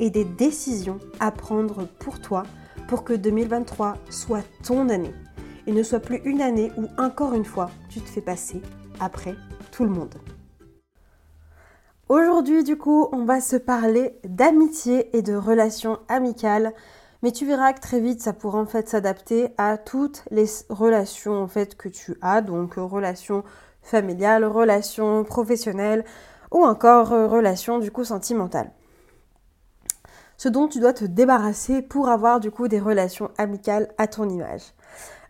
et des décisions à prendre pour toi pour que 2023 soit ton année. Et ne soit plus une année où encore une fois tu te fais passer après tout le monde. Aujourd'hui du coup on va se parler d'amitié et de relations amicales. Mais tu verras que très vite ça pourra en fait s'adapter à toutes les relations en que tu as. Donc relations familiales, relations professionnelles ou encore relations du coup sentimentales ce dont tu dois te débarrasser pour avoir du coup des relations amicales à ton image.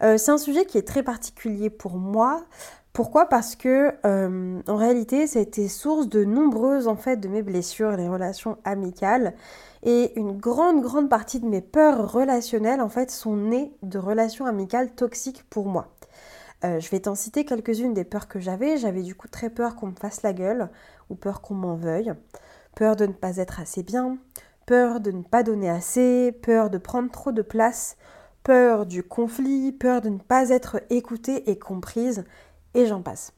Euh, c'est un sujet qui est très particulier pour moi. Pourquoi? Parce que euh, en réalité, ça a été source de nombreuses en fait de mes blessures, les relations amicales, et une grande grande partie de mes peurs relationnelles en fait sont nées de relations amicales toxiques pour moi. Euh, je vais t'en citer quelques-unes des peurs que j'avais. J'avais du coup très peur qu'on me fasse la gueule ou peur qu'on m'en veuille, peur de ne pas être assez bien, peur de ne pas donner assez, peur de prendre trop de place, peur du conflit, peur de ne pas être écoutée et comprise, et j'en passe.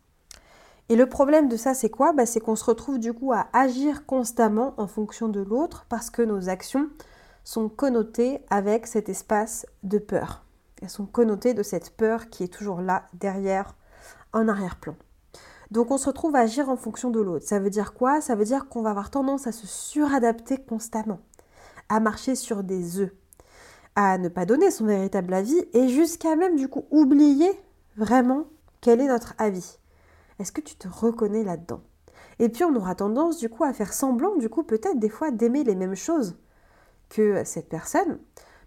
Et le problème de ça, c'est quoi? Bah, C'est qu'on se retrouve du coup à agir constamment en fonction de l'autre parce que nos actions sont connotées avec cet espace de peur. Elles sont connotées de cette peur qui est toujours là, derrière, en arrière-plan. Donc on se retrouve à agir en fonction de l'autre. Ça veut dire quoi? Ça veut dire qu'on va avoir tendance à se suradapter constamment, à marcher sur des œufs, à ne pas donner son véritable avis et jusqu'à même du coup oublier vraiment quel est notre avis. Est-ce que tu te reconnais là-dedans? Et puis on aura tendance du coup à faire semblant du coup peut-être des fois d'aimer les mêmes choses que cette personne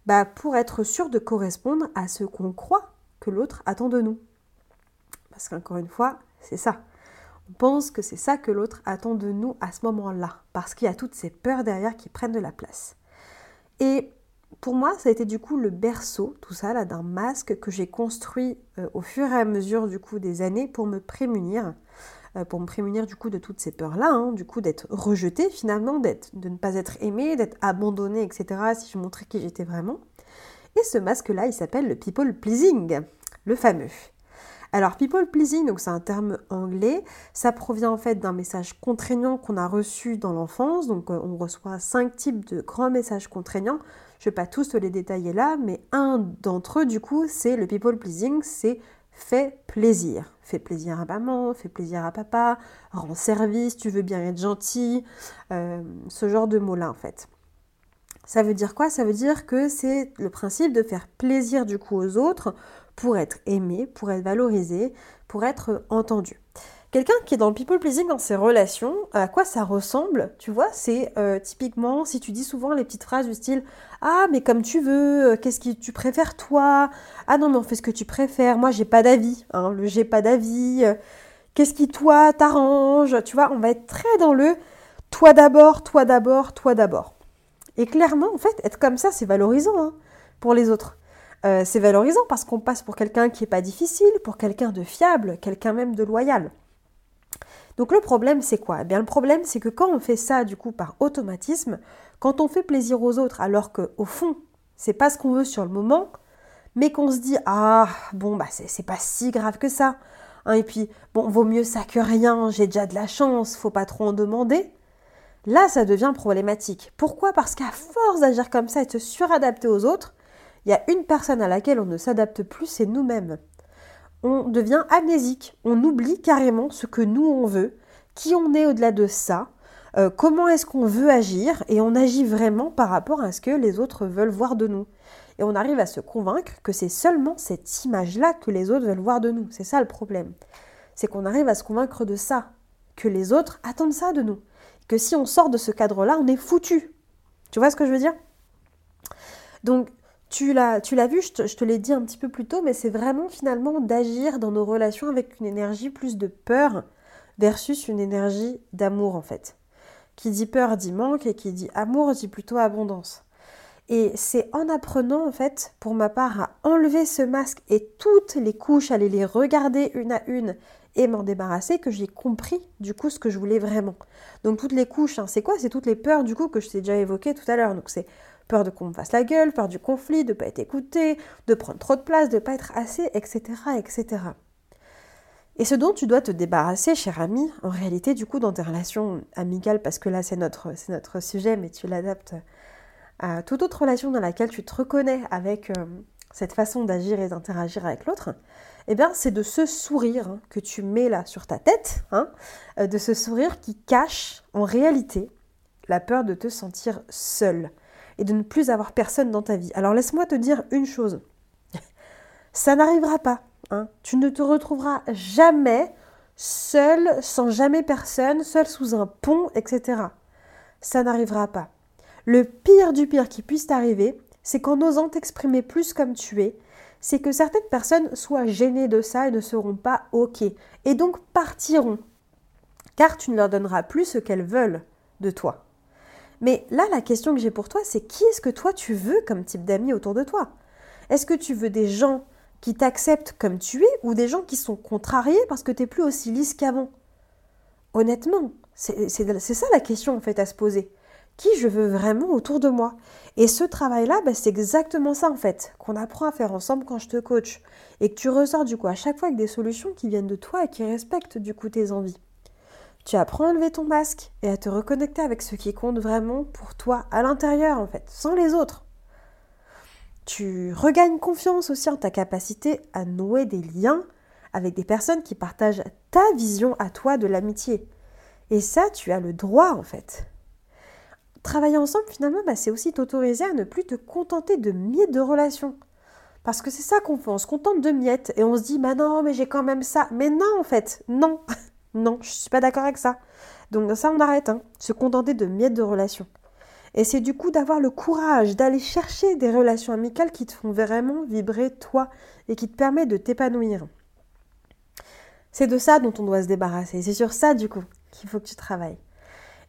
bah, pour être sûr de correspondre à ce qu'on croit que l'autre attend de nous. Parce qu'encore une fois, c'est ça. Pense que c'est ça que l'autre attend de nous à ce moment-là, parce qu'il y a toutes ces peurs derrière qui prennent de la place. Et pour moi, ça a été du coup le berceau, tout ça d'un masque que j'ai construit euh, au fur et à mesure du coup des années pour me prémunir, euh, pour me prémunir du coup de toutes ces peurs-là, hein, du coup d'être rejetée finalement, d'être, de ne pas être aimée, d'être abandonnée, etc. Si je montrais qui j'étais vraiment. Et ce masque-là, il s'appelle le people pleasing, le fameux. Alors, people pleasing, donc c'est un terme anglais, ça provient en fait d'un message contraignant qu'on a reçu dans l'enfance. Donc, euh, on reçoit cinq types de grands messages contraignants. Je ne vais pas tous les détailler là, mais un d'entre eux, du coup, c'est le people pleasing, c'est fais plaisir. Fais plaisir à maman, fais plaisir à papa, rends service, tu veux bien être gentil, euh, ce genre de mots-là en fait. Ça veut dire quoi? Ça veut dire que c'est le principe de faire plaisir du coup aux autres pour être aimé, pour être valorisé, pour être entendu. Quelqu'un qui est dans le people pleasing dans ses relations, à quoi ça ressemble Tu vois, c'est euh, typiquement si tu dis souvent les petites phrases du style Ah, mais comme tu veux, euh, qu'est-ce que tu préfères toi? Ah non, mais on fait ce que tu préfères, moi j'ai pas d'avis, hein, le j'ai pas d'avis, euh, qu'est-ce qui toi t'arrange? Tu vois, on va être très dans le toi d'abord, toi d'abord, toi d'abord. Et clairement, en fait, être comme ça, c'est valorisant hein, pour les autres. Euh, c'est valorisant parce qu'on passe pour quelqu'un qui n'est pas difficile, pour quelqu'un de fiable, quelqu'un même de loyal. Donc le problème c'est quoi? Eh bien le problème c'est que quand on fait ça du coup par automatisme, quand on fait plaisir aux autres alors que au fond c'est pas ce qu'on veut sur le moment, mais qu'on se dit ah bon bah c'est pas si grave que ça, hein, et puis bon vaut mieux ça que rien, j'ai déjà de la chance, faut pas trop en demander. Là ça devient problématique. Pourquoi? Parce qu'à force d'agir comme ça et de se suradapter aux autres, il y a une personne à laquelle on ne s'adapte plus, c'est nous-mêmes. On devient amnésique, on oublie carrément ce que nous on veut, qui on est au-delà de ça, euh, comment est-ce qu'on veut agir, et on agit vraiment par rapport à ce que les autres veulent voir de nous. Et on arrive à se convaincre que c'est seulement cette image-là que les autres veulent voir de nous. C'est ça le problème. C'est qu'on arrive à se convaincre de ça, que les autres attendent ça de nous. Que si on sort de ce cadre-là, on est foutu. Tu vois ce que je veux dire? Donc, tu l'as, vu, je te, je te l'ai dit un petit peu plus tôt, mais c'est vraiment finalement d'agir dans nos relations avec une énergie plus de peur versus une énergie d'amour en fait. Qui dit peur dit manque et qui dit amour dit plutôt abondance. Et c'est en apprenant, en fait, pour ma part, à enlever ce masque et toutes les couches, aller les regarder une à une et m'en débarrasser, que j'ai compris, du coup, ce que je voulais vraiment. Donc, toutes les couches, hein, c'est quoi? C'est toutes les peurs, du coup, que je t'ai déjà évoquées tout à l'heure. Donc, c'est peur de qu'on me fasse la gueule, peur du conflit, de ne pas être écouté, de prendre trop de place, de ne pas être assez, etc., etc. Et ce dont tu dois te débarrasser, cher ami, en réalité, du coup, dans tes relations amicales, parce que là, c'est notre, sujet, mais tu l'adaptes à toute autre relation dans laquelle tu te reconnais avec euh, cette façon d'agir et d'interagir avec l'autre, eh bien, c'est de ce sourire hein, que tu mets là sur ta tête, hein, euh, de ce sourire qui cache en réalité la peur de te sentir seul et de ne plus avoir personne dans ta vie. Alors laisse-moi te dire une chose, ça n'arrivera pas. Hein. Tu ne te retrouveras jamais seul, sans jamais personne, seul sous un pont, etc. Ça n'arrivera pas. Le pire du pire qui puisse t'arriver, c'est qu'en osant t'exprimer plus comme tu es, c'est que certaines personnes soient gênées de ça et ne seront pas OK, et donc partiront, car tu ne leur donneras plus ce qu'elles veulent de toi. Mais là, la question que j'ai pour toi, c'est qui est-ce que toi tu veux comme type d'amis autour de toi? Est-ce que tu veux des gens qui t'acceptent comme tu es ou des gens qui sont contrariés parce que tu n'es plus aussi lisse qu'avant? Honnêtement, c'est ça la question en fait à se poser qui je veux vraiment autour de moi? Et ce travail-là, bah, c'est exactement ça en fait, qu'on apprend à faire ensemble quand je te coach. Et que tu ressors du coup à chaque fois avec des solutions qui viennent de toi et qui respectent du coup tes envies. Tu apprends à enlever ton masque et à te reconnecter avec ce qui compte vraiment pour toi à l'intérieur en fait, sans les autres. Tu regagnes confiance aussi en ta capacité à nouer des liens avec des personnes qui partagent ta vision à toi de l'amitié. Et ça, tu as le droit en fait travailler ensemble, finalement, bah, c'est aussi t'autoriser à ne plus te contenter de miettes de relations. Parce que c'est ça qu'on fait, on se contente de miettes et on se dit, bah non, mais j'ai quand même ça. Mais non, en fait, non, non, je suis pas d'accord avec ça. Donc ça, on arrête, hein, se contenter de miettes de relations. Et c'est du coup d'avoir le courage d'aller chercher des relations amicales qui te font vraiment vibrer toi et qui te permettent de t'épanouir. C'est de ça dont on doit se débarrasser. C'est sur ça, du coup, qu'il faut que tu travailles.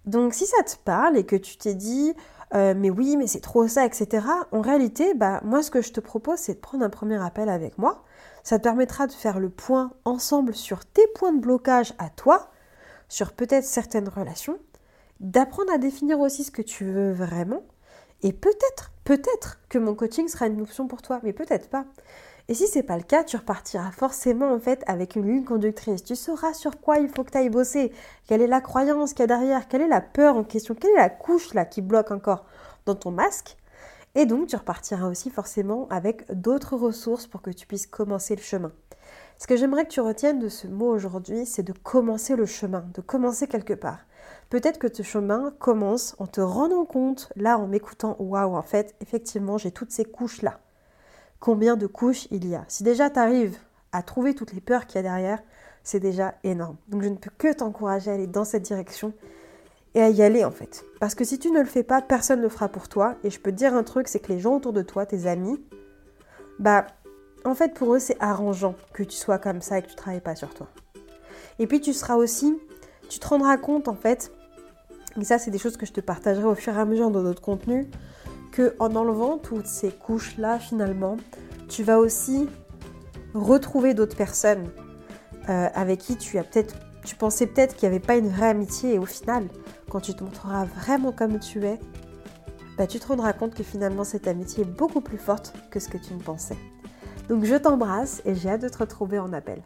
Donc si ça te parle et que tu t'es dit euh, mais oui, mais c'est trop ça, etc. En réalité, bah, moi ce que je te propose, c'est de prendre un premier appel avec moi. Ça te permettra de faire le point ensemble sur tes points de blocage à toi, sur peut-être certaines relations, d'apprendre à définir aussi ce que tu veux vraiment. Et peut-être, peut-être que mon coaching sera une option pour toi, mais peut-être pas. Et si c'est pas le cas, tu repartiras forcément en fait avec une ligne conductrice. Tu sauras sur quoi il faut que tu ailles bosser, quelle est la croyance qu'il y a derrière, quelle est la peur en question, quelle est la couche là qui bloque encore? Dans ton masque. Et donc tu repartiras aussi forcément avec d'autres ressources pour que tu puisses commencer le chemin. Ce que j'aimerais que tu retiennes de ce mot aujourd'hui, c'est de commencer le chemin, de commencer quelque part. Peut-être que ce chemin commence en te rendant compte, là en m'écoutant, waouh, en fait, effectivement, j'ai toutes ces couches-là combien de couches il y a? Si déjà tu arrives à trouver toutes les peurs qu'il y a derrière, c'est déjà énorme. Donc je ne peux que t'encourager à aller dans cette direction et à y aller en fait. Parce que si tu ne le fais pas, personne ne le fera pour toi. Et je peux te dire un truc, c'est que les gens autour de toi, tes amis, bah en fait pour eux c'est arrangeant que tu sois comme ça et que tu ne travailles pas sur toi. Et puis tu seras aussi, tu te rendras compte en fait, et ça c'est des choses que je te partagerai au fur et à mesure dans d'autres contenus, que en enlevant toutes ces couches-là, finalement, tu vas aussi retrouver d'autres personnes euh, avec qui tu as peut-être, tu pensais peut-être qu'il n'y avait pas une vraie amitié, et au final, quand tu te montreras vraiment comme tu es, bah, tu te rendras compte que finalement cette amitié est beaucoup plus forte que ce que tu ne pensais. Donc je t'embrasse et j'ai hâte de te retrouver en appel.